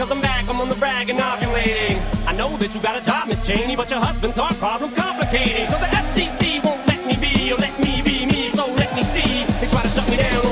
cause I'm back, I'm on the rag and ovulating. I know that you got a job, Miss Cheney, but your husband's heart problem's complicating. So the FCC won't let me be, or let me be me, so let me see. They try to shut me down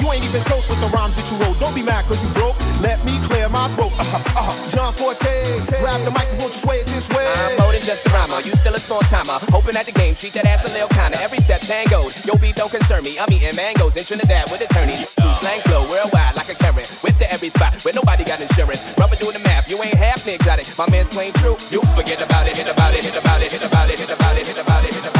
You ain't even close with the rhymes that you wrote. Don't be mad cause you broke. Let me clear my throat. Uh, uh, John Forte, grab the mic and won't sway it this way. I'm more than just a rhymer. You still a small timer. Hoping at the game, treat that ass a little kinda. Every step tangoed. Yo, beat don't concern me. I'm eating mangoes in Trinidad with attorneys. Slang flow worldwide like a current. With the every spot where nobody got insurance. Rubber doing the math. You ain't half exotic. My man's playing true. You forget about it. Hit about it. Hit about it. Hit about it. Hit about it. Hit about it. Hit about it.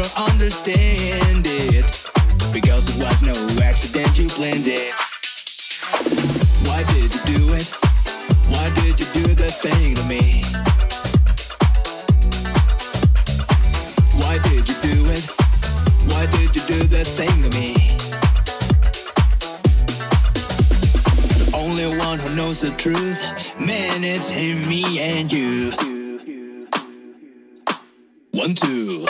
never understand it. Because it was no accident you planned it. Why did you do it? Why did you do that thing to me? Why did you do it? Why did you do that thing to me? The only one who knows the truth, man, it's him, me, and you. One, two.